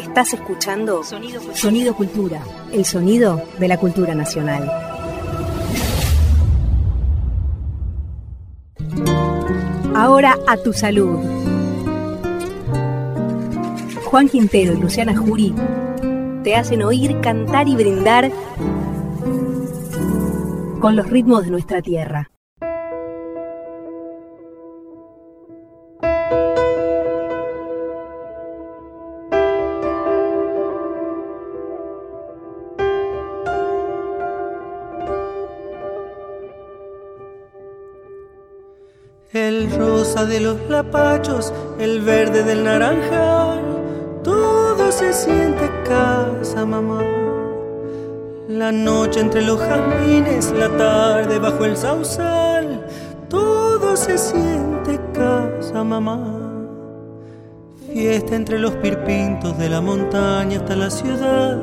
Estás escuchando Sonido Cultura. Sonido Cultura, el sonido de la cultura nacional. Ahora a tu salud. Juan Quintero y Luciana Jury te hacen oír, cantar y brindar con los ritmos de nuestra tierra. De los lapachos, el verde del naranjal, todo se siente casa, mamá. La noche entre los jazmines, la tarde bajo el sausal, todo se siente casa, mamá. Fiesta entre los pirpintos de la montaña hasta la ciudad,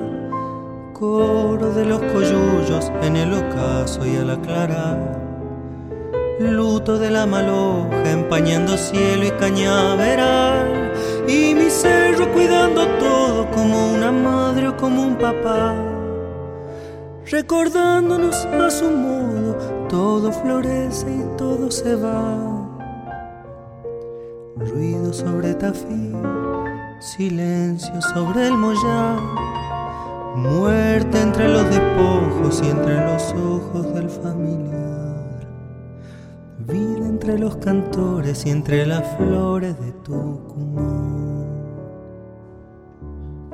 coro de los coyullos en el ocaso y al aclarar. Luto de la maloja empañando cielo y cañaveral. Y mi cerro cuidando todo como una madre o como un papá. Recordándonos a su modo, todo florece y todo se va. Ruido sobre tafí, silencio sobre el mollar Muerte entre los despojos y entre los ojos del familiar Vida entre los cantores y entre las flores de Tucumán.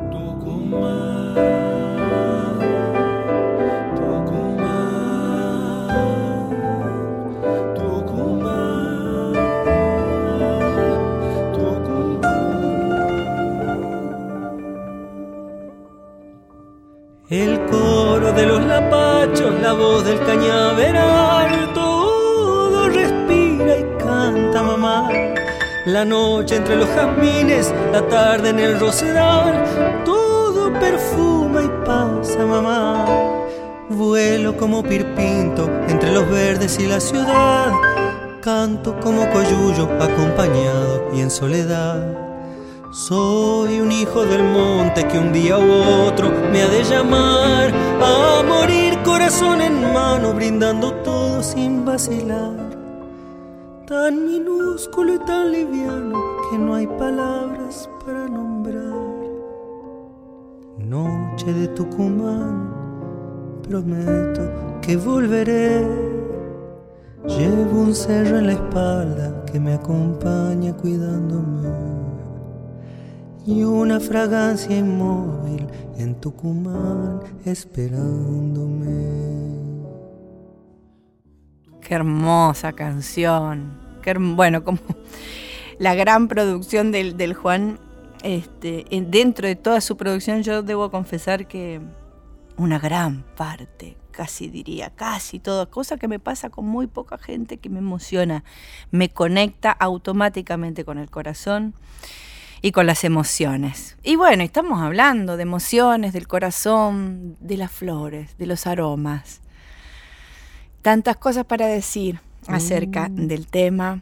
Tucumán. El coro de los lapachos, la voz del cañaveral, La noche entre los jazmines, la tarde en el rosedal, todo perfuma y pasa mamá. Vuelo como pirpinto entre los verdes y la ciudad, canto como coyullo acompañado y en soledad. Soy un hijo del monte que un día u otro me ha de llamar a morir corazón en mano, brindando todo sin vacilar. Tan minúsculo y tan liviano que no hay palabras para nombrar. Noche de Tucumán, prometo que volveré. Llevo un cerro en la espalda que me acompaña cuidándome y una fragancia inmóvil en Tucumán esperándome. Qué hermosa canción. Qué bueno, como la gran producción del, del Juan, este, en- dentro de toda su producción yo debo confesar que una gran parte, casi diría, casi toda, cosa que me pasa con muy poca gente que me emociona, me conecta automáticamente con el corazón y con las emociones. Y bueno, estamos hablando de emociones, del corazón, de las flores, de los aromas. Tantas cosas para decir acerca del tema,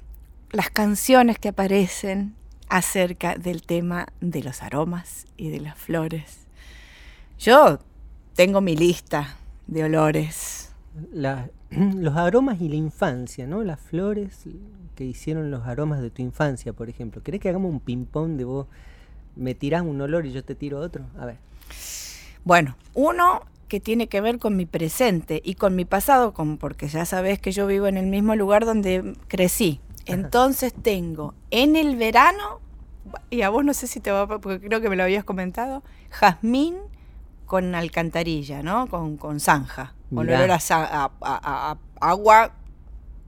las canciones que aparecen acerca del tema de los aromas y de las flores. Yo tengo mi lista de olores. La- los aromas y la infancia, ¿no? Las flores que hicieron los aromas de tu infancia, por ejemplo. ¿Querés que hagamos un ping-pong de vos? Me tirás un olor y yo te tiro otro. A ver. Bueno, uno que tiene que ver con mi presente y con mi pasado, con- porque ya sabes que yo vivo en el mismo lugar donde crecí. Entonces tengo en el verano, y a vos no sé si te va, porque creo que me lo habías comentado, jazmín con alcantarilla, ¿no? Con, con zanja, con Mirá. olor a, a- a- a- agua,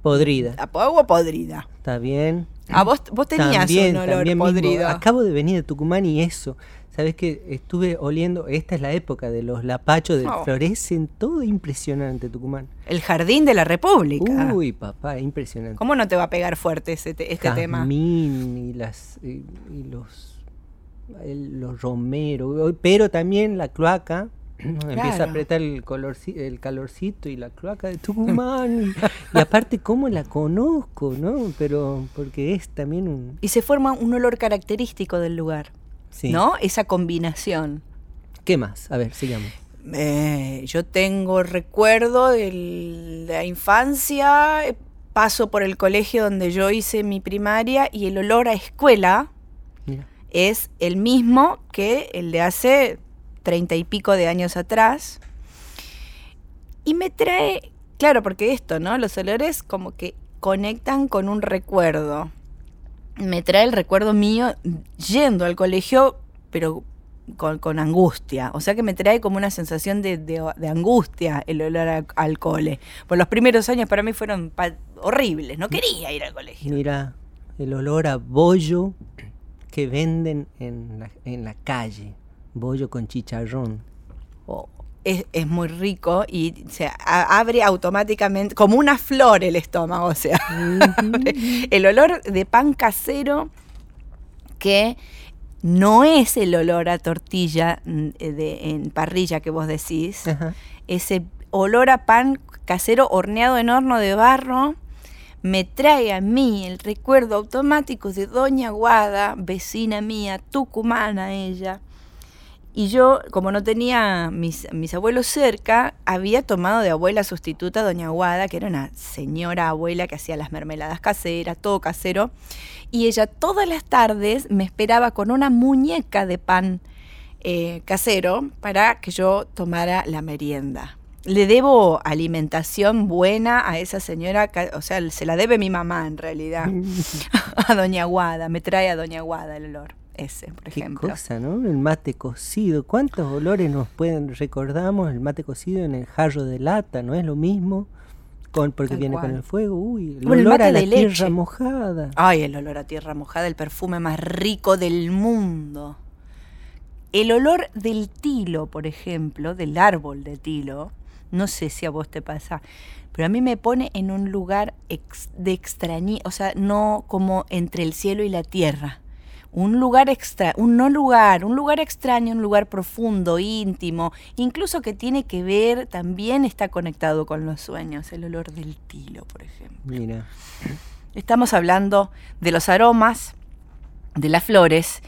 Podrida. a agua podrida. ¿Está bien? A vos, vos tenías También, un olor mismo. podrido. Acabo de venir de Tucumán y eso. ¿Sabes que Estuve oliendo, esta es la época de los lapachos, de Oh. florecen, todo impresionante Tucumán. El jardín de la República. Uy, papá, impresionante. ¿Cómo no te va a pegar fuerte ese te- este tema? Y las y, y los el- los romeros, pero también la cloaca empieza a Claro. apretar el colorci- el calorcito y la cloaca de Tucumán y, y aparte cómo la conozco, ¿no? Pero porque es también un Y se forma un olor característico del lugar. Sí. ¿no? Esa combinación. ¿Qué más? A ver, sigamos. Eh, yo tengo recuerdo de la infancia, paso por el colegio donde yo hice mi primaria y el olor a escuela Mira. es el mismo que el de hace treinta y pico de años atrás. Y me trae, claro, porque esto, ¿no? Los olores como que conectan con un recuerdo. Me trae el recuerdo mío yendo al colegio, pero con, con angustia. O sea que me trae como una sensación de, de- de angustia el olor a- al cole. Por los primeros años para mí fueron pa- horribles. No quería ir al colegio. Mira, el olor a bollo que venden en la, en la calle. Bollo con chicharrón. o- es, es muy rico y se abre automáticamente como una flor el estómago, o sea, el olor de pan casero que no es el olor a tortilla mm, de, en parrilla que vos decís, Ajá. ese olor a pan casero horneado en horno de barro me trae a mí el recuerdo automático de Doña Guada, vecina mía, tucumana ella. Y yo, como no tenía mis, mis abuelos cerca, había tomado de abuela sustituta a Doña Guada, que era una señora abuela que hacía las mermeladas caseras, todo casero. Y ella todas las tardes me esperaba con una muñeca de pan eh, casero para que yo tomara la merienda. Le debo alimentación buena a esa señora, o sea, se la debe mi mamá en realidad, a Doña Guada, me trae a Doña Guada el olor, ese, por Qué ejemplo. cosa, ¿no? El mate cocido. ¿Cuántos olores nos pueden recordamos? El mate cocido en el jarro de lata, ¿no es lo mismo? Con, porque Tal viene cual. con el fuego. Uy, el olor a la de tierra leche. mojada. Ay, el olor a tierra mojada, el perfume más rico del mundo. El olor del tilo, por ejemplo, del árbol de tilo, no sé si a vos te pasa, pero a mí me pone en un lugar ex- de extrañi, o sea, no como entre el cielo y la tierra. Un lugar extra, un no lugar, un lugar extraño, un lugar profundo, íntimo, incluso que tiene que ver, también está conectado con los sueños, el olor del tilo, por ejemplo. Mira. Estamos hablando de los aromas, de las flores.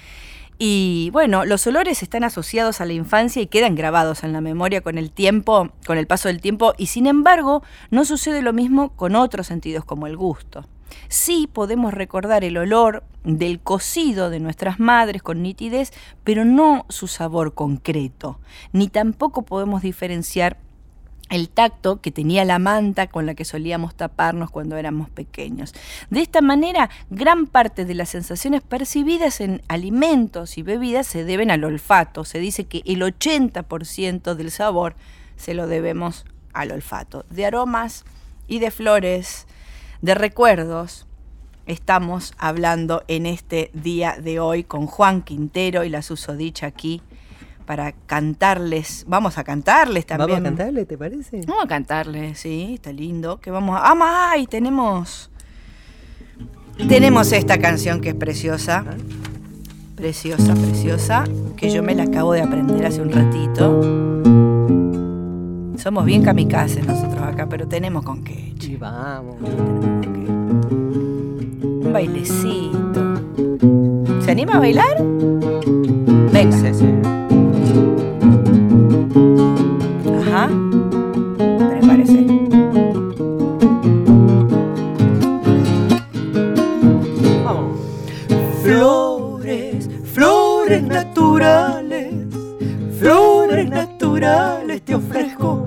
Y bueno, los olores están asociados a la infancia y quedan grabados en la memoria con el tiempo, con el paso del tiempo, y sin embargo, no sucede lo mismo con otros sentidos como el gusto. Sí podemos recordar el olor del cocido de nuestras madres con nitidez, pero no su sabor concreto, ni tampoco podemos diferenciar el tacto que tenía la manta con la que solíamos taparnos cuando éramos pequeños. De esta manera, gran parte de las sensaciones percibidas en alimentos y bebidas se deben al olfato. Se dice que el 80% del sabor se lo debemos al olfato. De aromas y de flores, de recuerdos, estamos hablando en este día de hoy con Juan Quintero y la susodicha aquí para cantarles. Vamos a cantarles también. ¿Vamos a cantarle, te parece? Vamos a cantarle, sí, está lindo. Que vamos a. ¡Ah, ay! Tenemos. Tenemos esta canción que es preciosa. Preciosa, preciosa. Que yo me la acabo de aprender hace un ratito. Somos bien kamikazes nosotros acá, pero tenemos con qué. che. Y vamos. Tenemos con qué. Un bailecito. ¿Se anima a bailar? Venga. Sí, sí. Ajá. Prepárese. Vamos. Flores, flores naturales, flores naturales te ofrezco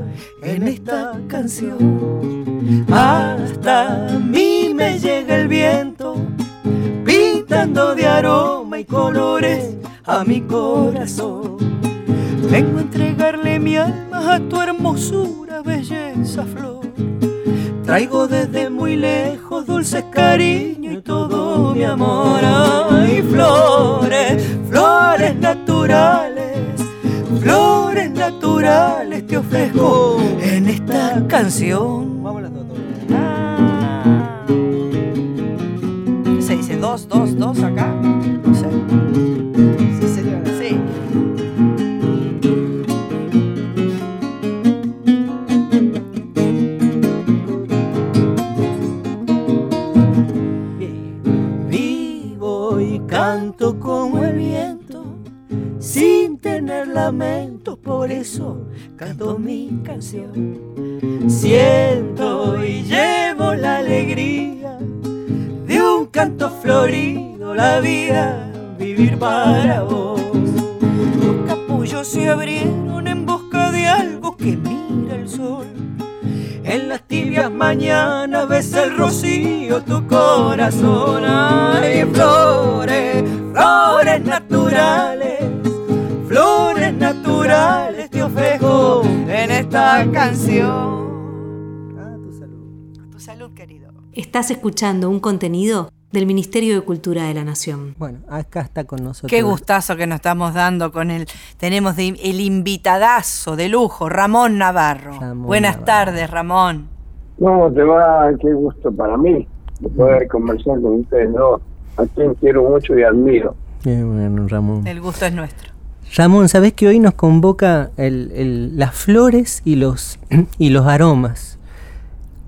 en esta canción. Hasta a mí me llega el viento, pintando de aroma y colores a mi corazón. Vengo a entregarle mi alma a tu hermosura, belleza, flor. Traigo desde muy lejos dulces cariño y todo mi amor. Ay, flores, flores naturales, flores naturales te ofrezco en esta canción. Vamos las dos. Ah. ¿Qué se dice? ¿Dos, dos, dos acá? No sé. Sí, señora. Sí. Vivo y canto como el viento, tener lamentos, por eso canto mi canción. Siento y llevo la alegría de un canto florido, la vida, vivir para vos. Los capullos se abrieron en busca de algo que mira el sol. En las tibias mañanas ves el rocío tu corazón. Hay flores, esta canción. A tu salud. A tu salud, querido. Estás escuchando un contenido del Ministerio de Cultura de la Nación. Bueno, acá está con nosotros. Qué gustazo que nos estamos dando con el. Tenemos de- el invitadazo de lujo, Ramón Navarro. Ramón Buenas Navarro. tardes, Ramón. ¿Cómo te va? Qué gusto para mí de poder conversar con ustedes dos, a quien quiero mucho y admiro. Qué bueno, Ramón. El gusto es nuestro. Ramón, ¿sabés que hoy nos convoca el- el- las flores y los, y los aromas?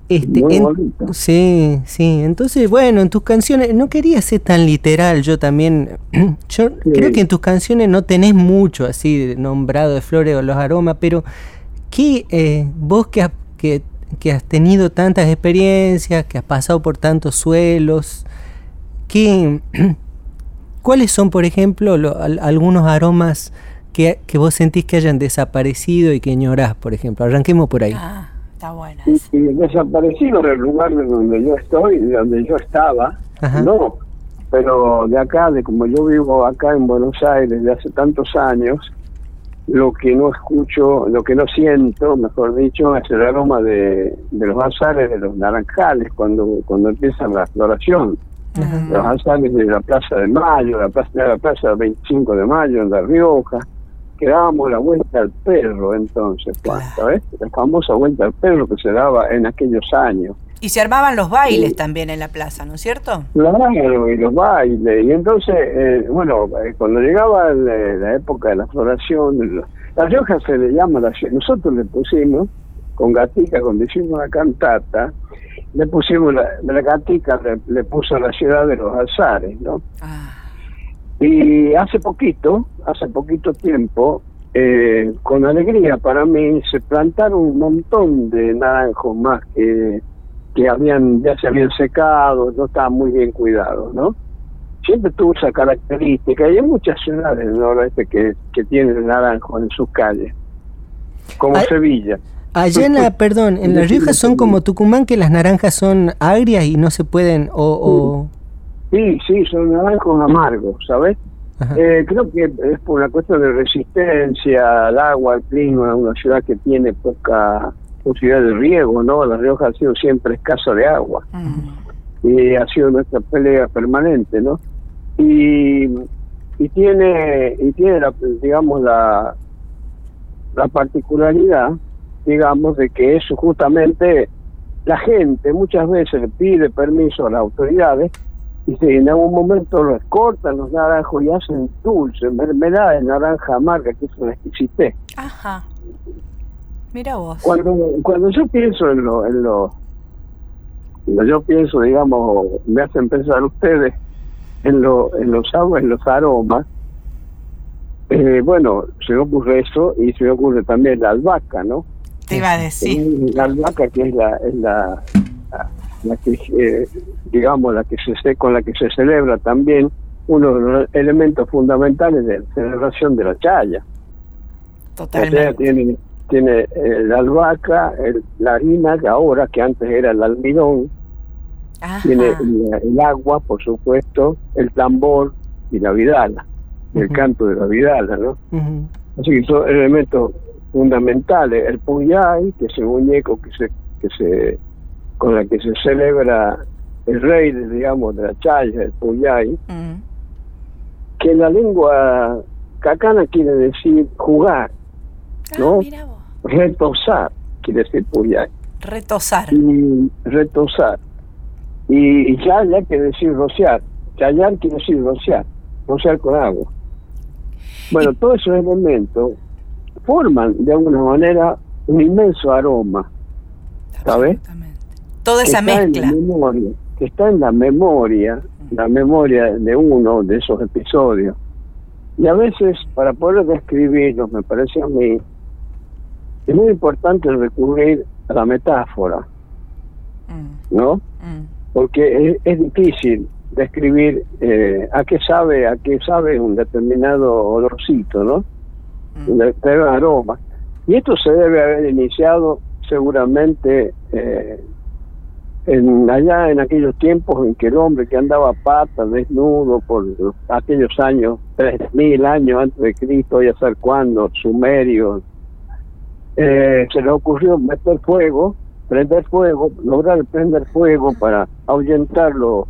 Este, Muy en- bonito. sí, sí. Entonces, bueno, en tus canciones, no quería ser tan literal, yo también. Yo Sí. creo que en tus canciones no tenés mucho así de nombrado de flores o los aromas, pero ¿qué, eh, vos que, has- que, que has tenido tantas experiencias, que has pasado por tantos suelos, ¿qué, ¿cuáles son, por ejemplo, lo- al- algunos aromas que, que vos sentís que hayan desaparecido y que ignorás, por ejemplo? Arranquemos por ahí. Ah, está buena. Y, y desaparecido del lugar de donde yo estoy, de donde yo estaba, Ajá. no. Pero de acá, de como yo vivo acá en Buenos Aires de hace tantos años, lo que no escucho, lo que no siento, mejor dicho, es el aroma de, de los azares de los naranjales cuando, cuando empieza la floración. Los alzares de la Plaza de Mayo, la plaza, la plaza del 25 de Mayo en La Rioja, que dábamos la vuelta al perro entonces, Juan, ¿sabes? La famosa vuelta al perro que se daba en aquellos años. Y se armaban los bailes también en la plaza, ¿no es cierto? Claro, y los bailes. Y entonces, eh, bueno, eh, cuando llegaba eh, la época de la floración, lo- La Rioja se le llama, la, nosotros le pusimos, con Gatica, cuando hicimos la cantata, le pusimos, la, la Gatica le, le puso la ciudad de los alzares, ¿no? Ah, Y hace poquito, hace poquito tiempo, eh, con alegría para mí, se plantaron un montón de naranjos más que, que habían ya se habían secado, no estaban muy bien cuidados, ¿no? Siempre tuvo esa característica y hay muchas ciudades del noroeste que, que tienen el naranjo en sus calles, como Ay- Sevilla. Allá en la, perdón, en La Rioja son como Tucumán que las naranjas son agrias y no se pueden, o... o- Sí, sí, son naranjos amargos, ¿sabes? Eh, creo que es por una cuestión de resistencia al agua, al clima, una ciudad que tiene poca posibilidad de riego, ¿no? La Rioja ha sido siempre escasa de agua mm. y ha sido nuestra pelea permanente, ¿no? Y, y tiene, y tiene la, digamos, la, la particularidad, digamos, de que eso justamente la gente muchas veces le pide permiso a las autoridades y si en algún momento los cortan los naranjos y hacen dulce, mermelada de naranja amarga, que es una exquisitez. Ajá. Mira vos. Cuando, cuando yo pienso en lo, en lo, cuando yo pienso, digamos, me hacen pensar ustedes en, lo, en los aguas, en los aromas, eh, bueno, se me ocurre eso y se me ocurre también la albahaca, ¿no? Te iba a decir. La albahaca que es la, es la, la, la que, eh, digamos, la que se con la que se celebra también uno de los elementos fundamentales de la celebración de la chaya. La chaya Totalmente. tiene, tiene eh, la albahaca, el- la harina, que ahora que antes era el almidón, Ajá. tiene el, el agua, por supuesto, el tambor y la vidala, el canto de la vidala, ¿no? Ujú. Así que son elementos fundamentales. El puyay, que es el muñeco que se, que se, con la que se celebra el rey, digamos, de la chaya, el puyay, Mm. que en la lengua cacana quiere decir jugar, Ah, ¿No? retosar, quiere decir puyay, Retosar. y retosar. Y chaya quiere decir rociar, chayar quiere decir rociar, rociar con agua. Bueno, todos esos elementos forman de alguna manera un inmenso aroma, ¿sabes? Toda que esa está en mezcla. la memoria, que está en la memoria, la memoria de uno de esos episodios. Y a veces, para poder describirlos, me parece a mí, es muy importante recurrir a la metáfora, mm. ¿no? Mm. Porque es, difícil describir eh, a qué sabe, a qué sabe un determinado olorcito, ¿no? Mm. Un determinado aroma. Y esto se debe haber iniciado seguramente eh, en allá en aquellos tiempos en que el hombre que andaba pata, desnudo por aquellos años, tres mil años antes de Cristo, ya saber cuándo, sumerios, eh, se le ocurrió meter fuego, prender fuego, lograr prender fuego para ahuyentar los,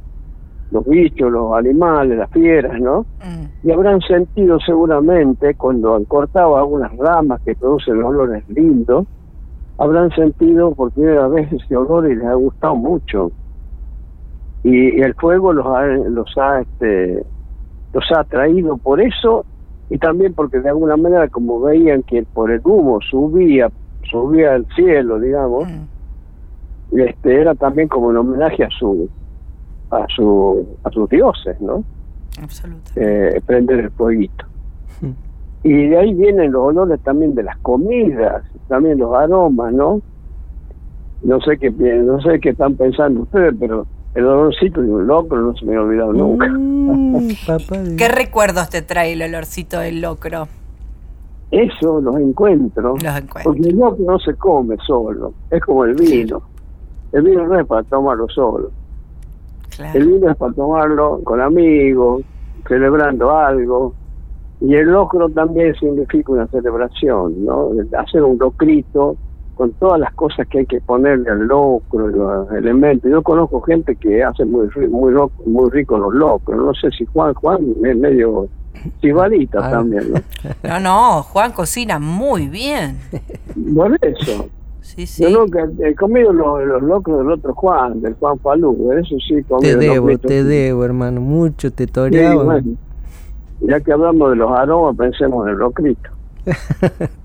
los bichos, los animales, las fieras, ¿no? Mm. Y habrán sentido seguramente cuando han cortado algunas ramas que producen olores lindos, habrán sentido por primera vez ese olor y les ha gustado mucho. Y, el fuego los ha, los ha, este, los ha atraído por eso y también porque de alguna manera como veían que por el humo subía subía al cielo digamos mm. este era también como un homenaje a su a su a sus dioses no absolutamente eh, prender el fueguito mm. y de ahí vienen los olores también de las comidas también los aromas no no sé qué no sé qué están pensando ustedes pero el olorcito de un locro no se me ha olvidado nunca. Mm, ¿Qué recuerdos te trae el olorcito del locro? Eso los encuentro. Los encuentro. Porque el locro no se come solo, es como el vino. El vino no es para tomarlo solo. El vino es para tomarlo con amigos, celebrando algo. Y el locro también significa una celebración, ¿no? Hacer un locrito con todas las cosas que hay que ponerle al locro, los elementos. Yo conozco gente que hace muy muy muy rico los locros. No sé si Juan Juan es medio chivalita ah. también, ¿no? No, no, Juan cocina muy bien. Por eso. Sí, sí. Yo nunca he comido los, los locros del otro Juan, del Juan Falú, eso sí Te debo, te debo, hermano, mucho te toreaba. ya que hablamos de los aromas, pensemos en el locrito.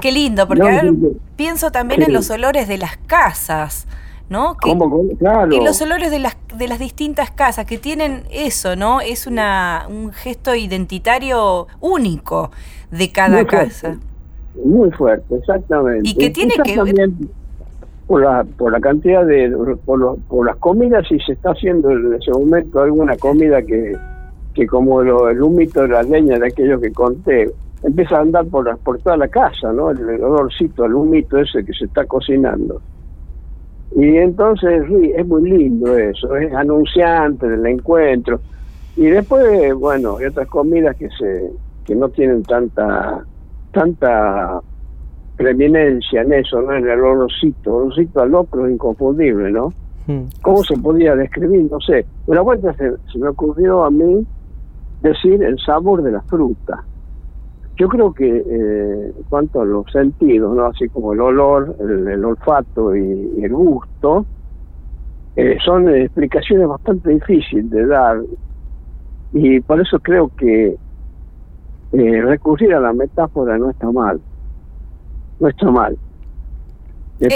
Qué lindo, porque pienso también en los olores de las casas. ¿no? Que, En los olores de las, de las distintas casas que tienen eso, ¿no? Es una, un gesto identitario único de cada casa. Muy fuerte, exactamente. Y que tiene que ver... Por la, por la cantidad de... Por, por las comidas, si se está haciendo en ese momento alguna comida que, que como lo, el humito de la leña de aquello que conté, empieza a andar por, por toda la casa, ¿no? El, olorcito, el humito ese que se está cocinando. Y entonces es muy lindo eso, es anunciante del encuentro. Y después, bueno, hay otras comidas que se que no tienen tanta tanta preeminencia en eso, ¿no? En el olorcito, el olorcito al locro inconfundible, ¿no? Hmm. ¿Cómo se podía describir? No sé. Una vuelta se, se me ocurrió a mí decir el sabor de la fruta yo creo que eh, en cuanto a los sentidos, ¿no? así como el olor, el, olfato y, el gusto, eh, son explicaciones bastante difíciles de dar y por eso creo que eh, recurrir a la metáfora no está mal, no está mal.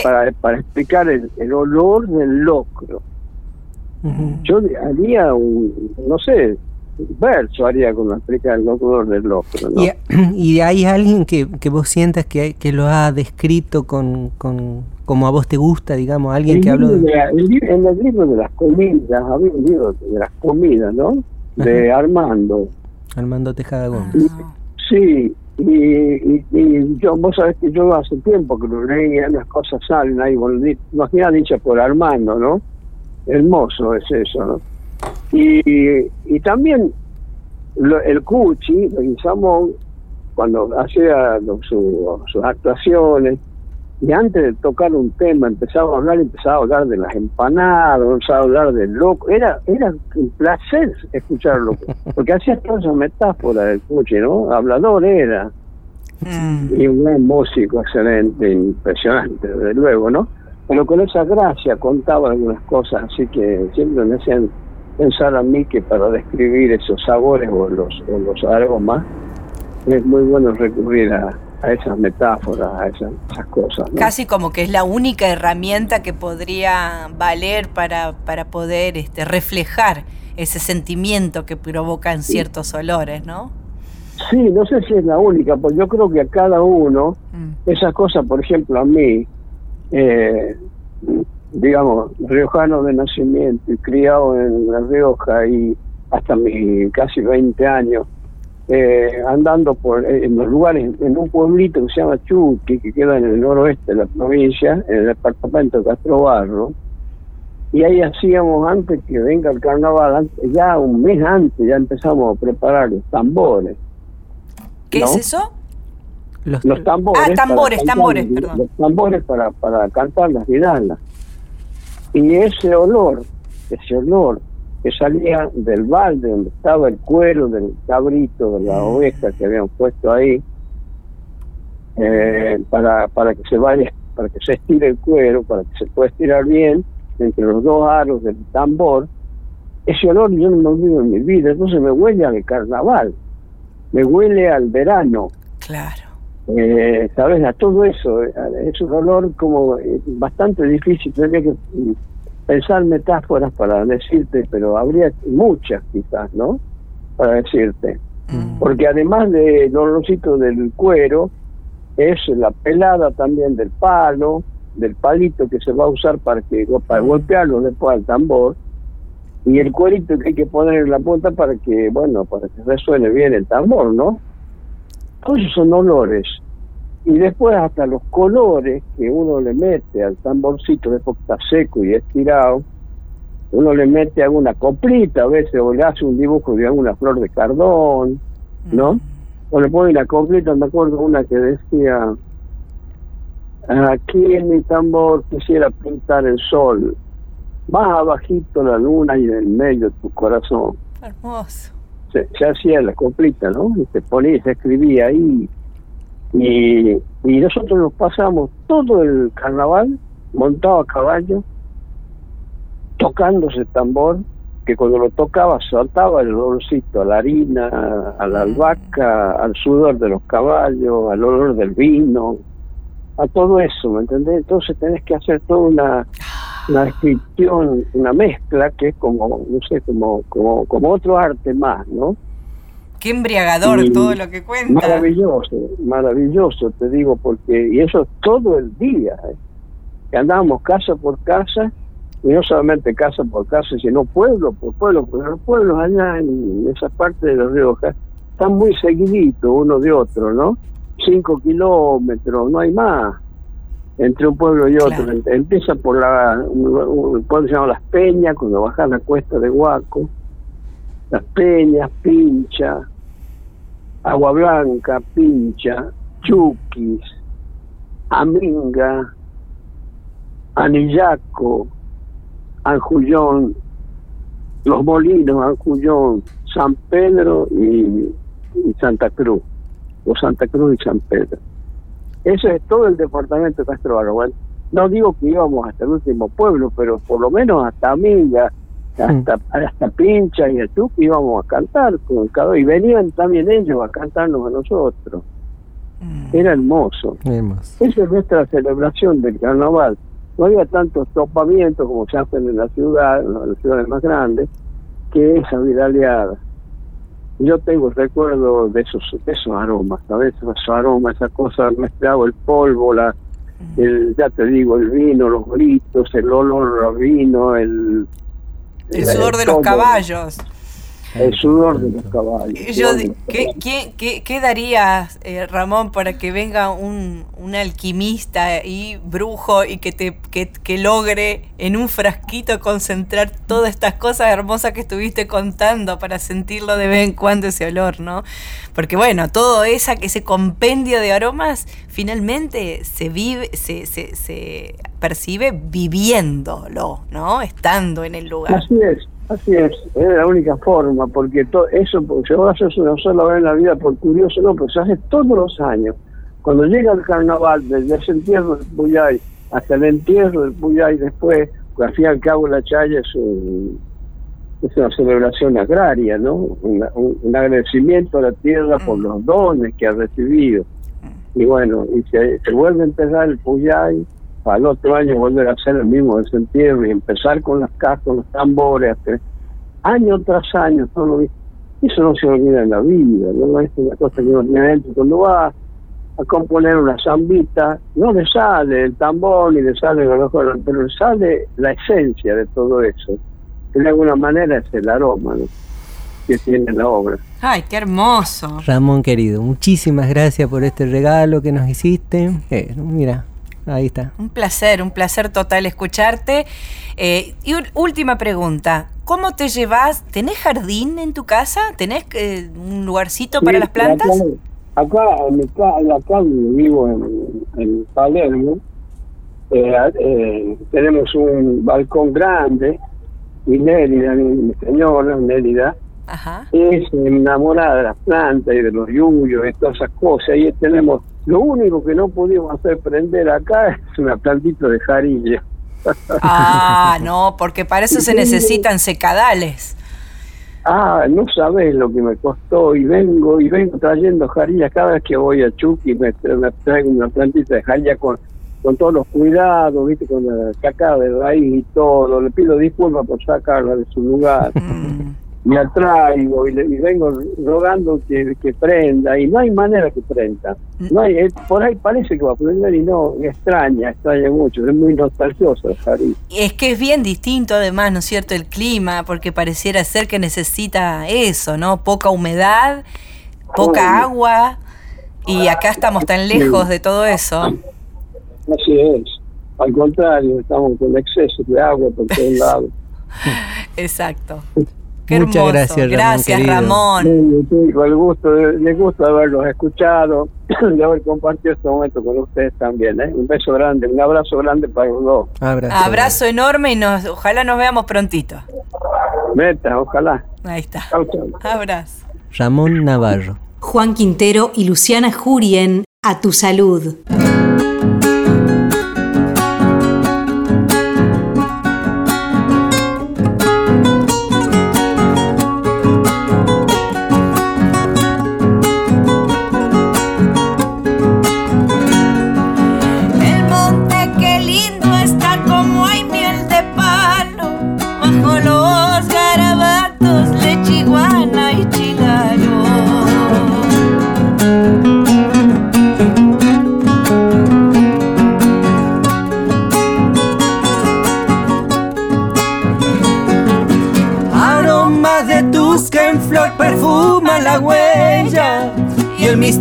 para, para explicar el, el olor del locro. Yo haría un, no sé, verso haría como explica el doctor del locro. ¿no? ¿Y, hay alguien que, que vos sientas que, que lo ha descrito con, con como a vos te gusta, digamos, alguien que habló de... en el libro de las comidas, había un libro de las comidas, ¿no? De Armando. Armando Tejada Gómez. sí, y, yo, vos sabés que yo hace tiempo que lo leía, las cosas salen ahí, bueno, imagina dicha por Armando, ¿no? Hermoso es eso, ¿no? Y, también el Cuchi, el Samón, cuando hacía sus actuaciones, y antes de tocar un tema empezaba a hablar, empezaba a hablar de las empanadas, empezaba a hablar del loco, era, era un placer escucharlo, porque hacía toda esa metáfora del Cuchi, ¿no? Hablador era. Mm. Y un gran músico excelente, impresionante, desde luego, ¿no? Pero con esa gracia contaba algunas cosas, así que siempre me hacían pensar a mí que para describir esos sabores o los, o los aromas es muy bueno recurrir a, esas metáforas, a esas, cosas. Casi como que es la única herramienta que podría valer para, para poder este, reflejar ese sentimiento que provocan ciertos olores, ¿no? Sí, no sé si es la única, porque yo creo que a cada uno, mm. esas cosas, por ejemplo, a mí, eh, digamos, riojano de nacimiento y criado en La Rioja y hasta mis casi 20 años, eh, andando por eh, en los lugares, en un pueblito que se llama Chuqui, que queda en el noroeste de la provincia, en el departamento de Castro Barro, y ahí hacíamos antes que venga el carnaval, ya un mes antes ya empezamos a preparar los tambores. ¿Qué es eso? Los, tambores. Ah, tambores, tambores, perdón. Los tambores para, para cantarlas y darlas. Y ese olor, ese olor que salía del balde donde estaba el cuero del cabrito, de la oveja que habían puesto ahí, eh, para, para que se vaya, para que se estire el cuero, para que se pueda estirar bien, entre los dos aros del tambor, ese olor yo no lo olvido en mi vida, entonces me huele al carnaval, me huele al verano. Claro. Eh, ¿Sabes? A todo eso, es un olor como eh, bastante difícil, tendría que mm, pensar metáforas para decirte, pero habría muchas quizás, ¿no? Para decirte. Mm. Porque además del olorcito del cuero, es la pelada también del palo, del palito que se va a usar para que para golpearlo después al tambor y el cuerito que hay que poner en la punta para que bueno para que resuene bien el tambor no todos esos son olores y después hasta los colores que uno le mete al tamborcito después está seco y estirado uno le mete alguna coplita a veces o le hace un dibujo de alguna flor de cardón no o le pone la coplita me acuerdo una que decía Aquí en mi tambor quisiera pintar el sol, más abajito la luna y en el medio tu corazón. Hermoso. Se, hacía la completa, ¿no? Y se ponía, se escribía ahí. Y, y nosotros nos pasamos todo el carnaval montado a caballo, tocando ese tambor, que cuando lo tocaba saltaba el olorcito a la harina, a la albahaca, al sudor de los caballos, al olor del vino, a todo eso, ¿me entendés? Entonces tenés que hacer toda una, una descripción, una mezcla que es como, no sé, como, como, como otro arte más, ¿no? Qué embriagador todo lo que cuenta. Maravilloso, maravilloso, te digo, porque, y eso todo el día, ¿eh? que andábamos casa por casa, y no solamente casa por casa, sino pueblo por pueblo, porque los pueblos allá en esa parte de los Rioja están muy seguiditos uno de otro, ¿no? cinco kilómetros, no hay más entre un pueblo y otro. Empieza por la, un, pueblo se llama Las Peñas, cuando bajas la cuesta de Huaco, Las Peñas, Pincha, Agua Blanca, Pincha, Chuquis, Aminga, Anillaco, Anjullón, Los Molinos, Anjullón, San Pedro y Santa Cruz o Santa Cruz y San Pedro. Eso es todo el departamento de Castro Barro. no digo que íbamos hasta el último pueblo, pero por lo menos hasta Amiga, hasta, hasta Pincha y el íbamos a cantar con cada y venían también ellos a cantarnos a nosotros. Mm. Era hermoso. Esa es nuestra celebración del carnaval. No había tantos topamientos como se hacen en la ciudad, en las ciudades más grandes, que esa viraleada yo tengo recuerdo de esos, esos aromas, ¿sabes? Esos aromas, esa cosa mezclado, el polvo, la, el, ya te digo, el vino, los gritos, el olor al vino, el... El, sudor de los caballos. El sudor de los caballos. ¿qué, qué, darías, eh, Ramón, para que venga un, un, alquimista y brujo y que, te, que, logre en un frasquito concentrar todas estas cosas hermosas que estuviste contando para sentirlo de vez en cuando ese olor, ¿no? Porque bueno, todo esa, ese compendio de aromas finalmente se vive, se, se, se percibe viviéndolo, ¿no? Estando en el lugar. Así es. Así es, es la única forma, porque todo eso, porque si vos haces una sola vez en la vida por curioso, no, pues se hace todos los años. Cuando llega el carnaval, desde ese entierro del Puyay hasta el entierro del Puyay después, pues al fin y al cabo la chaya es, es una celebración agraria, ¿no? un, agradecimiento a la tierra por mm. los dones que ha recibido. Y bueno, y se, se vuelve a empezar el Puyay, para el otro año volver a hacer el mismo desentierro y empezar con las casas, con los tambores, año tras año, todo lo eso no se olvida en la vida, no es una cosa que uno tiene dentro. Cuando va a componer una zambita, no le sale el tambor ni le sale lo mejor, pero le sale la esencia de todo eso, que de alguna manera es el aroma que tiene la obra. ¡Ay, qué hermoso! Ramón querido, muchísimas gracias por este regalo que nos hiciste. Eh, mira, ahí está. Un placer, un placer total escucharte. Eh, y última pregunta, ¿cómo te llevas? ¿Tenés jardín en tu casa? ¿Tenés eh, un lugarcito para las plantas? Acá, acá, vivo en, Palermo, eh, tenemos un balcón grande y Nélida, mi señora Nélida, es enamorada de las plantas y de los yuyos y todas esas cosas. Y tenemos, lo único que no pudimos hacer prender acá es una plantita de jarilla. Ah, no, porque para eso se necesitan secadales. Ah, no sabes lo que me costó y vengo y vengo trayendo jarillas cada vez que voy a Chucky me, traigo una plantita de jarilla con, con todos los cuidados, viste, con la caca de raíz y todo. Le pido disculpas por sacarla de su lugar. Mm me atraigo y, y vengo rogando que, que, prenda y no hay manera que prenda. No hay, por ahí parece que va a prender y no, extraña, extraña mucho, es muy nostalgioso el Es que es bien distinto además, ¿no es cierto?, el clima, porque pareciera ser que necesita eso, ¿no? Poca humedad, poca agua y acá estamos tan lejos de todo eso. Así es, al contrario, estamos con exceso de agua por todos lados. Exacto. Muchas gracias, Ramón. Gracias, Ramón. Sí, con el gusto, de gusto haberlos escuchado, de haber compartido este momento con ustedes también. ¿eh? Un beso grande, un abrazo grande para los dos. Abrazo, enorme y nos, ojalá nos veamos prontito. Meta, ojalá. Ahí está. Abrazo. Ramón Navarro. Juan Quintero y Luciana Jurien, a tu salud.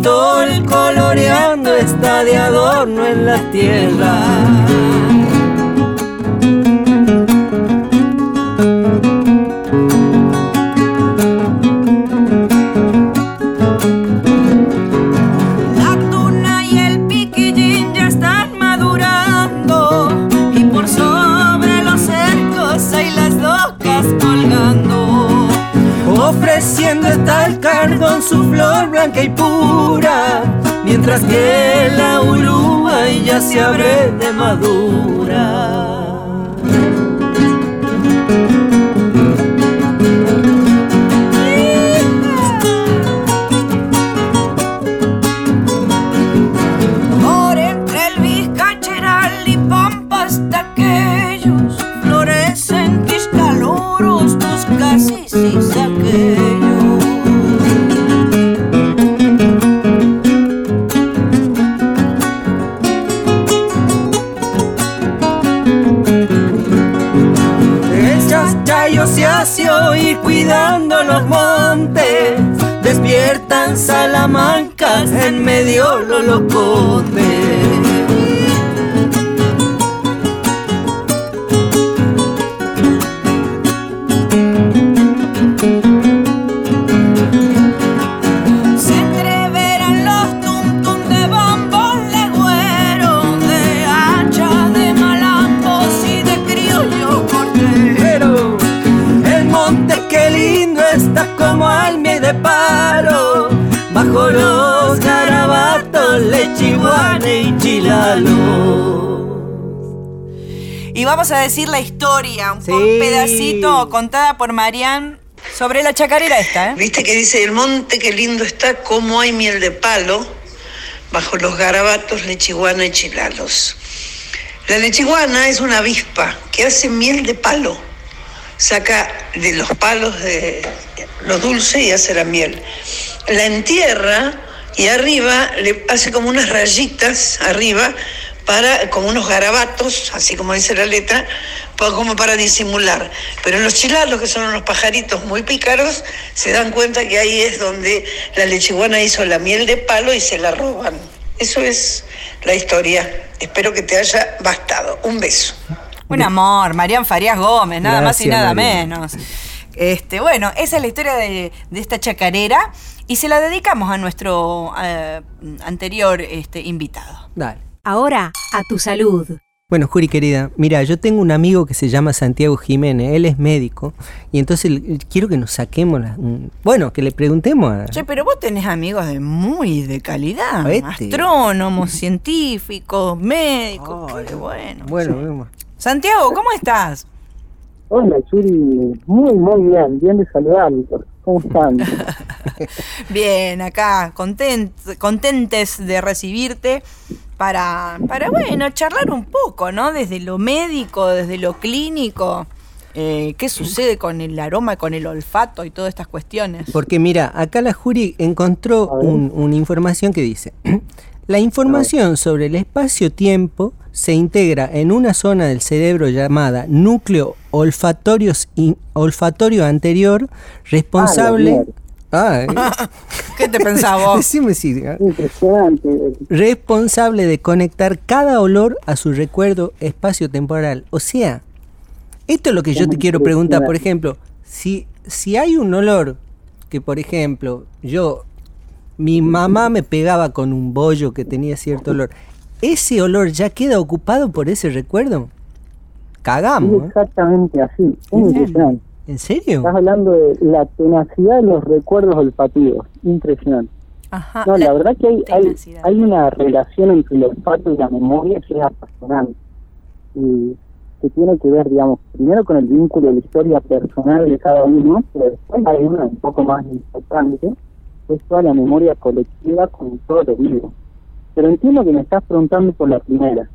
El coloreando está de adorno en la tierra. Cardón su flor blanca y pura, mientras que la y ya se abre de madura. Cuidando los montes, despiertan salamancas en medio los locotes. Vamos a decir la historia, un pedacito contada por Marian sobre la chacarera esta. ¿eh? Viste que dice, el monte qué lindo está, como hay miel de palo, bajo los garabatos, lechiguana y chilalos. La lechiguana es una avispa que hace miel de palo saca de los palos de lo dulce y hace la miel. La entierra y arriba le hace como unas rayitas arriba para, como unos garabatos, así como dice la letra, como para disimular. Pero los chilalos, que son unos pajaritos muy pícaros, se dan cuenta que ahí es donde la lechiguana hizo la miel de palo y se la roban. Eso es la historia. Espero que te haya bastado. Un beso. Un amor, Marian Farías Gómez, nada más y nada menos. Este, bueno, esa es la historia de, esta chacarera y se la dedicamos a nuestro eh, anterior este, invitado. Dale. Ahora, a tu salud. Bueno, Juri querida, mira, yo tengo un amigo que se llama Santiago Jiménez, él es médico, y entonces quiero que nos saquemos, la, bueno, que le preguntemos a... Che, pero vos tenés amigos de muy de calidad, este. astrónomos, científicos, médicos, qué bueno. Bueno, Santiago, ¿cómo estás? Hola, Churi, muy, muy bien, bien de saludarlos. ¿Cómo están? bien, acá, content, contentes de recibirte para, para, bueno, charlar un poco, ¿no? Desde lo médico, desde lo clínico. Eh, ¿Qué sucede con el aroma, con el olfato y todas estas cuestiones? Porque mira, acá la Jury encontró una información que dice, la información sobre el espacio-tiempo se integra en una zona del cerebro llamada núcleo olfatorio, anterior, responsable Ah, eh. ¿Qué te pensabas Decime si. Responsable de conectar cada olor a su recuerdo espacio-temporal. O sea, esto es lo que yo te quiero preguntar. Por ejemplo, si, si hay un olor que, por ejemplo, yo. Mi mamá me pegaba con un bollo que tenía cierto olor. ¿Ese olor ya queda ocupado por ese recuerdo? Cagamos. ¿eh? exactamente así. ¿En serio? Estás hablando de la tenacidad de los recuerdos olfativos. Impresionante. Ajá, no, la, verdad que hay, hay, una relación entre el olfato y la memoria que es apasionante. Y que tiene que ver, digamos, primero con el vínculo de la historia personal de cada uno, pero después hay una un poco más importante, que es toda la memoria colectiva con todo lo vivo. Pero entiendo que me estás preguntando por la primera.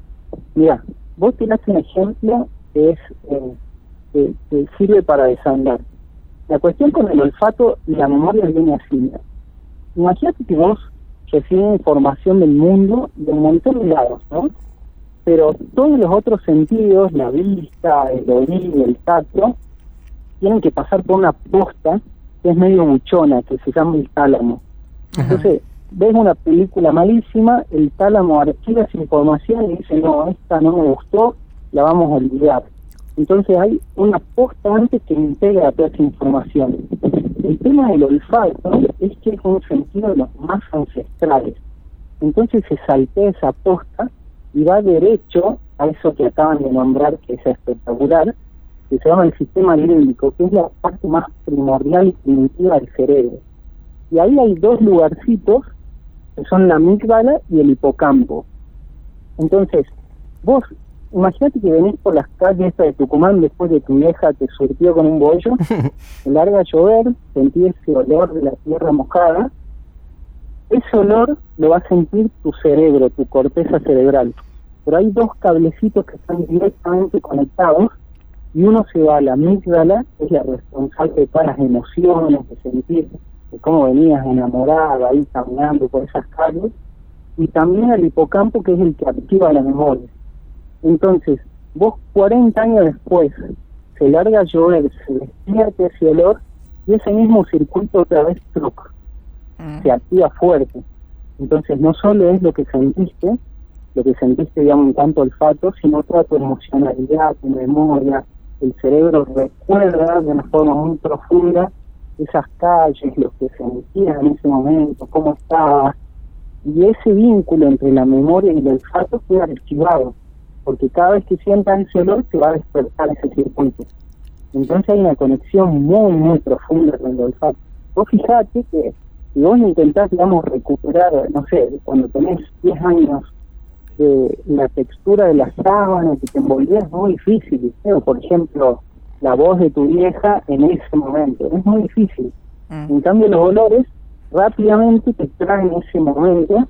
Mira, vos tenés un ejemplo que es eh, que, sirve para desandar. La cuestión con el olfato y la memoria viene así. Imagínate que vos recibes información del mundo de un montón de lados, ¿no? Pero todos los otros sentidos, la vista, el oído, el tacto, tienen que pasar por una posta que es medio buchona, que se llama el tálamo. Entonces, ves una película malísima, el tálamo archiva esa información y dice, no, esta no me gustó, la vamos a olvidar. Entonces hay una posta antes que integra toda esa información. El tema del olfato es que es un sentido de los más ancestrales. Entonces se saltea esa posta y va derecho a eso que acaban de nombrar, que es espectacular, que se llama el sistema límbico, que es la parte más primordial y primitiva del cerebro. Y ahí hay dos lugarcitos, que son la amígdala y el hipocampo. Entonces, vos imagínate que venís por las calles de Tucumán después de tu vieja te surtió con un bollo, larga a llover, sentís ese olor de la tierra mojada, ese olor lo va a sentir tu cerebro, tu corteza cerebral. Pero hay dos cablecitos que están directamente conectados y uno se va a la amígdala, que es la responsable de todas las emociones, de sentir de cómo venías enamorada ahí caminando por esas calles, y también al hipocampo, que es el que activa la memoria. Entonces, vos 40 años después, se larga a llover, se despierta ese olor y ese mismo circuito otra vez truca, mm. se activa fuerte. Entonces, no solo es lo que sentiste, lo que sentiste, digamos, en cuanto olfato, sino toda tu emocionalidad, tu memoria, el cerebro recuerda de una forma muy profunda esas calles, lo que sentías en ese momento, cómo estabas, y ese vínculo entre la memoria y el olfato queda archivado porque cada vez que sientas ese olor se va a despertar ese circuito. Entonces hay una conexión muy, muy profunda con el olfato. Vos fijate que si vos intentás, digamos, recuperar, no sé, cuando tenés 10 años, de la textura de la sábana que te envolvía es muy difícil, por ejemplo, la voz de tu vieja en ese momento, es muy difícil. Mm. En cambio, los olores rápidamente te traen ese momento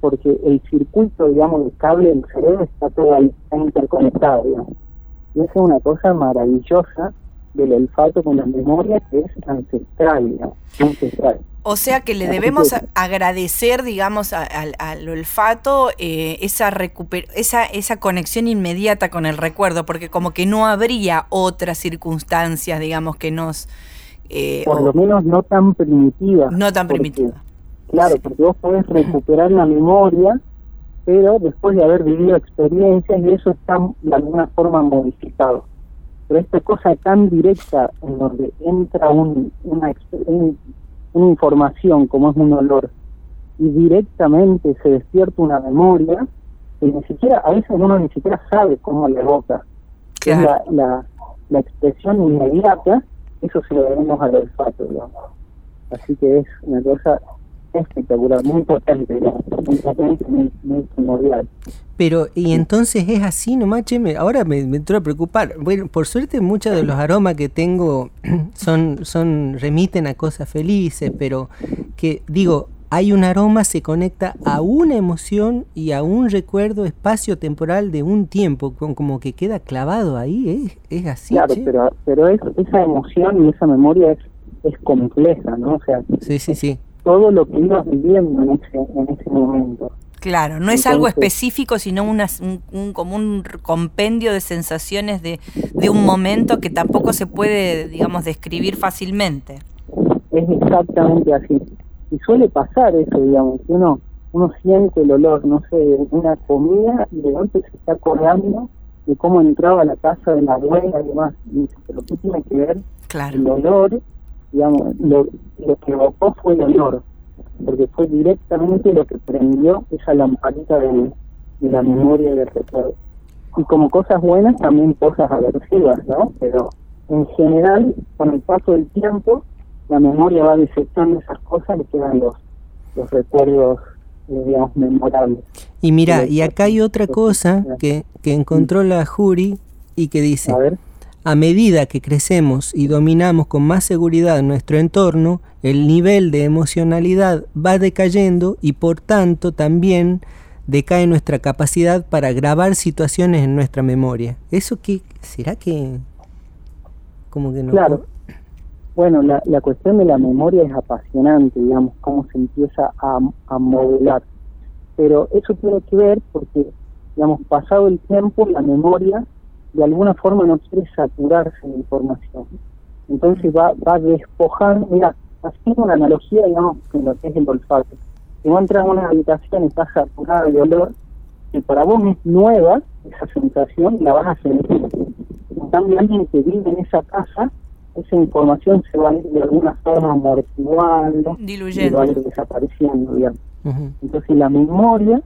porque el circuito, digamos, del cable del cerebro está todo ahí, está interconectado, digamos. Y eso es una cosa maravillosa del olfato con la memoria que es ancestral, digamos, ancestral. O sea que le debemos agradecer, digamos, al olfato eh, esa, esa, esa conexión inmediata con el recuerdo, porque como que no habría otras circunstancias, digamos, que nos... Eh, Por lo menos no tan primitiva. No tan primitiva. Claro, porque vos podés recuperar la memoria, pero después de haber vivido experiencias y eso está de alguna forma modificado. Pero esta cosa tan directa en donde entra un, una, un, una información como es un olor y directamente se despierta una memoria que ni siquiera, a veces uno ni siquiera sabe cómo le evoca. La, la, la, expresión inmediata, eso se lo debemos al olfato, Así que es una cosa espectacular, muy potente, muy potente, muy, primordial. Pero, y entonces es así nomás, che, ahora me, me, entró a preocupar. Bueno, por suerte muchos de los aromas que tengo son, son, remiten a cosas felices, pero que digo, hay un aroma, se conecta a una emoción y a un recuerdo espacio-temporal de un tiempo, como que queda clavado ahí, es, es así. Claro, pero, pero es, esa emoción y esa memoria es, es compleja, ¿no? O sea, sí, sí, sí todo lo que ibas viviendo en ese, en ese momento. Claro, no es algo específico, sino una, un, como un compendio de sensaciones de, de un momento que tampoco se puede, digamos, describir fácilmente. Es exactamente así. Y suele pasar eso, digamos, uno, uno siente el olor, no sé, de una comida y de golpe se está acordando de cómo entraba a la casa de la abuela y demás. Y dice, pero ¿qué tiene que ver claro. el olor digamos, lo, lo que evocó fue el olor, porque fue directamente lo que prendió esa lamparita de, la memoria y del recuerdo. Y como cosas buenas, también cosas aversivas, ¿no? Pero en general, con el paso del tiempo, la memoria va desechando esas cosas y quedan los, los recuerdos, eh, digamos, memorables. Y mira, y acá hay otra cosa que, que encontró la Jury y que dice... A ver a medida que crecemos y dominamos con más seguridad nuestro entorno, el nivel de emocionalidad va decayendo y por tanto también decae nuestra capacidad para grabar situaciones en nuestra memoria. ¿Eso qué será que? Claro. Bueno, la, la cuestión de la memoria es apasionante, digamos, cómo se empieza a, a modelar. Pero eso tiene que ver porque, digamos, pasado el tiempo, la memoria de alguna forma no quiere saturarse de información. Entonces va, va despojando, mira, haciendo una analogía, digamos, con lo que es el olfato. Si vos entras a una habitación y estás saturada de olor, que para vos es nueva esa sensación, la vas a sentir. En cambio, alguien que vive en esa casa, esa información se va a ir de alguna forma amortiguando, diluyendo, va a ir desapareciendo, digamos. Entonces la memoria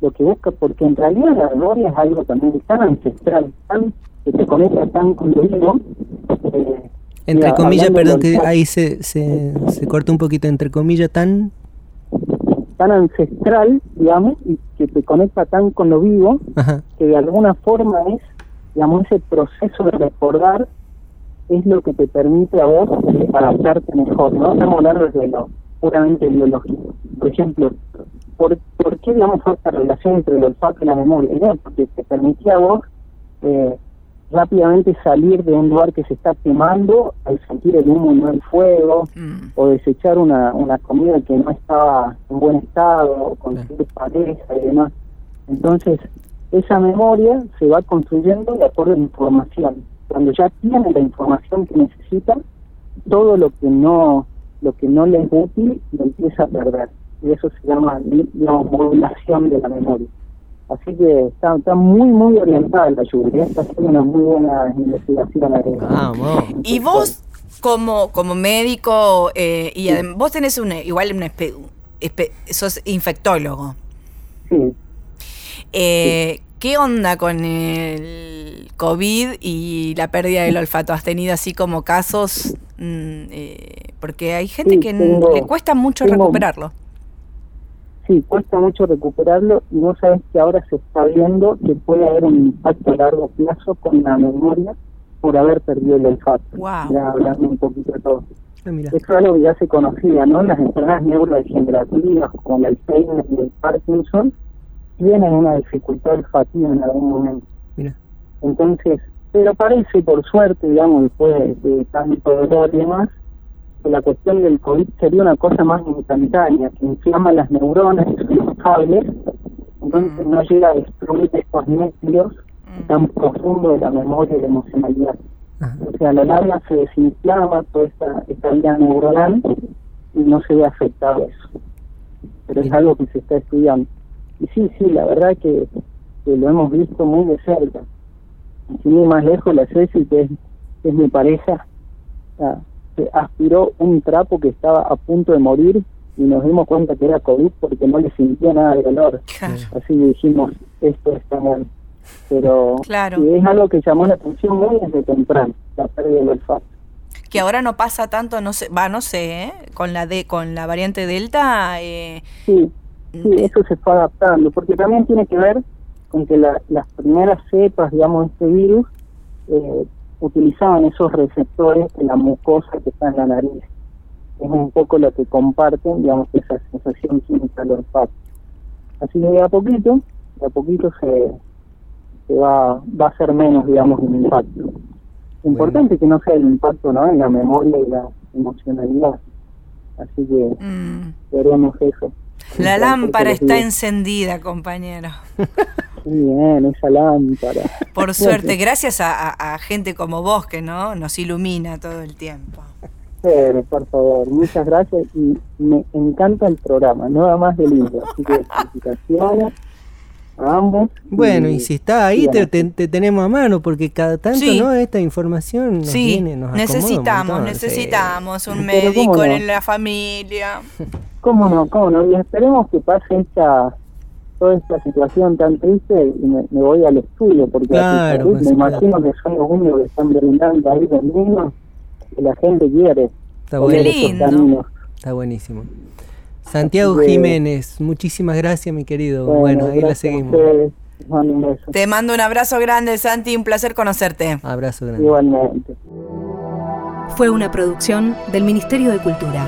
lo que busca, porque en realidad la memoria es algo también tan ancestral, tan que te conecta tan con lo vivo. Eh, entre comillas, perdón, que ahí se, se, se corta un poquito, entre comillas, tan... Tan ancestral, digamos, y que te conecta tan con lo vivo, que de alguna forma es, digamos, ese proceso de recordar es lo que te permite a vos adaptarte mejor, ¿no? Estamos hablando de lo puramente biológico. Por ejemplo, ¿por, ¿por qué digamos esta relación entre el olfato y la memoria? Porque te permitía a vos eh, rápidamente salir de un lugar que se está quemando al sentir el humo y no el fuego, mm. o desechar una, una comida que no estaba en buen estado, o conseguir pareja y demás. Entonces, esa memoria se va construyendo de acuerdo a la información. Cuando ya tiene la información que necesita, todo lo que no lo que no le es útil lo empieza a perder y eso se llama la modulación de la memoria. Así que está, está muy, muy orientada la lluvia. Está haciendo una muy buena investigación. Vamos. Y vos, como, como médico, eh, y vos tenés una, igual una sos infectólogo. Sí. Eh, ¿Qué onda con el COVID y la pérdida del olfato? ¿Has tenido así como casos? Mm, eh, porque hay gente que le cuesta mucho recuperarlo sí, cuesta mucho recuperarlo y vos sabés que ahora se está viendo que puede haber un impacto a largo plazo con la memoria por haber perdido el olfato. Ya hablando un poquito de todo. Ah, Esto es algo que ya se conocía, ¿no? Las enfermedades neurodegenerativas como el Alzheimer y el Parkinson tienen una dificultad olfativa en algún momento. Mira. Entonces, pero parece, por suerte, digamos, después de, tanto dolor y demás, que la cuestión del COVID sería una cosa más instantánea, que inflama las neuronas y los cables, entonces mm. no llega a destruir estos núcleos mm. tan profundos de la memoria y la emocionalidad. O sea, a la larga se desinflama toda esta, esta vía neuronal y no se ve afectado eso. Pero es algo que se está estudiando. Y sí, sí, la verdad que, que lo hemos visto muy de cerca sin más lejos, la Ceci, que es, es mi pareja, se aspiró un trapo que estaba a punto de morir y nos dimos cuenta que era COVID porque no le sentía nada de dolor. Así que dijimos, esto está mal. Pero claro. es algo que llamó la atención muy desde temprano, la pérdida del olfato. Que ahora no pasa tanto, no sé, va, no sé, ¿eh? con la de, con la variante Delta. Eh, sí, sí, eso se fue adaptando, porque también tiene que ver con que las primeras cepas, digamos, de este virus eh, utilizaban esos receptores de la mucosa que está en la nariz. Es un poco lo que comparten, digamos, esa sensación química del olfato. Así que de a poquito, de a poquito se, se va, va a ser menos, digamos, el impacto. Importante que no sea el impacto ¿no? en la memoria y la emocionalidad. Así que mm. veremos eso. La lámpara está encendida, compañero. bien, esa lámpara. Por suerte, gracias a, gente como vos que no nos ilumina todo el tiempo. Pero, por favor, muchas gracias y me encanta el programa, nada más de lindo. Así que felicitaciones a ambos. Bueno, y, si está ahí te, tenemos a mano porque cada tanto no esta información nos viene, nos necesitamos, necesitamos un médico en la familia. ¿Cómo no? ¿Cómo no? Y esperemos que pase esta toda esta situación tan triste y me, voy al estudio, porque pues, me imagino que son los únicos que están brindando ahí conmigo que la gente quiere. Está buenísimo. Está buenísimo. Santiago Jiménez, muchísimas gracias, mi querido. Bueno, ahí la seguimos. Te mando un abrazo grande, Santi, un placer conocerte. Abrazo grande. Igualmente. Fue una producción del Ministerio de Cultura.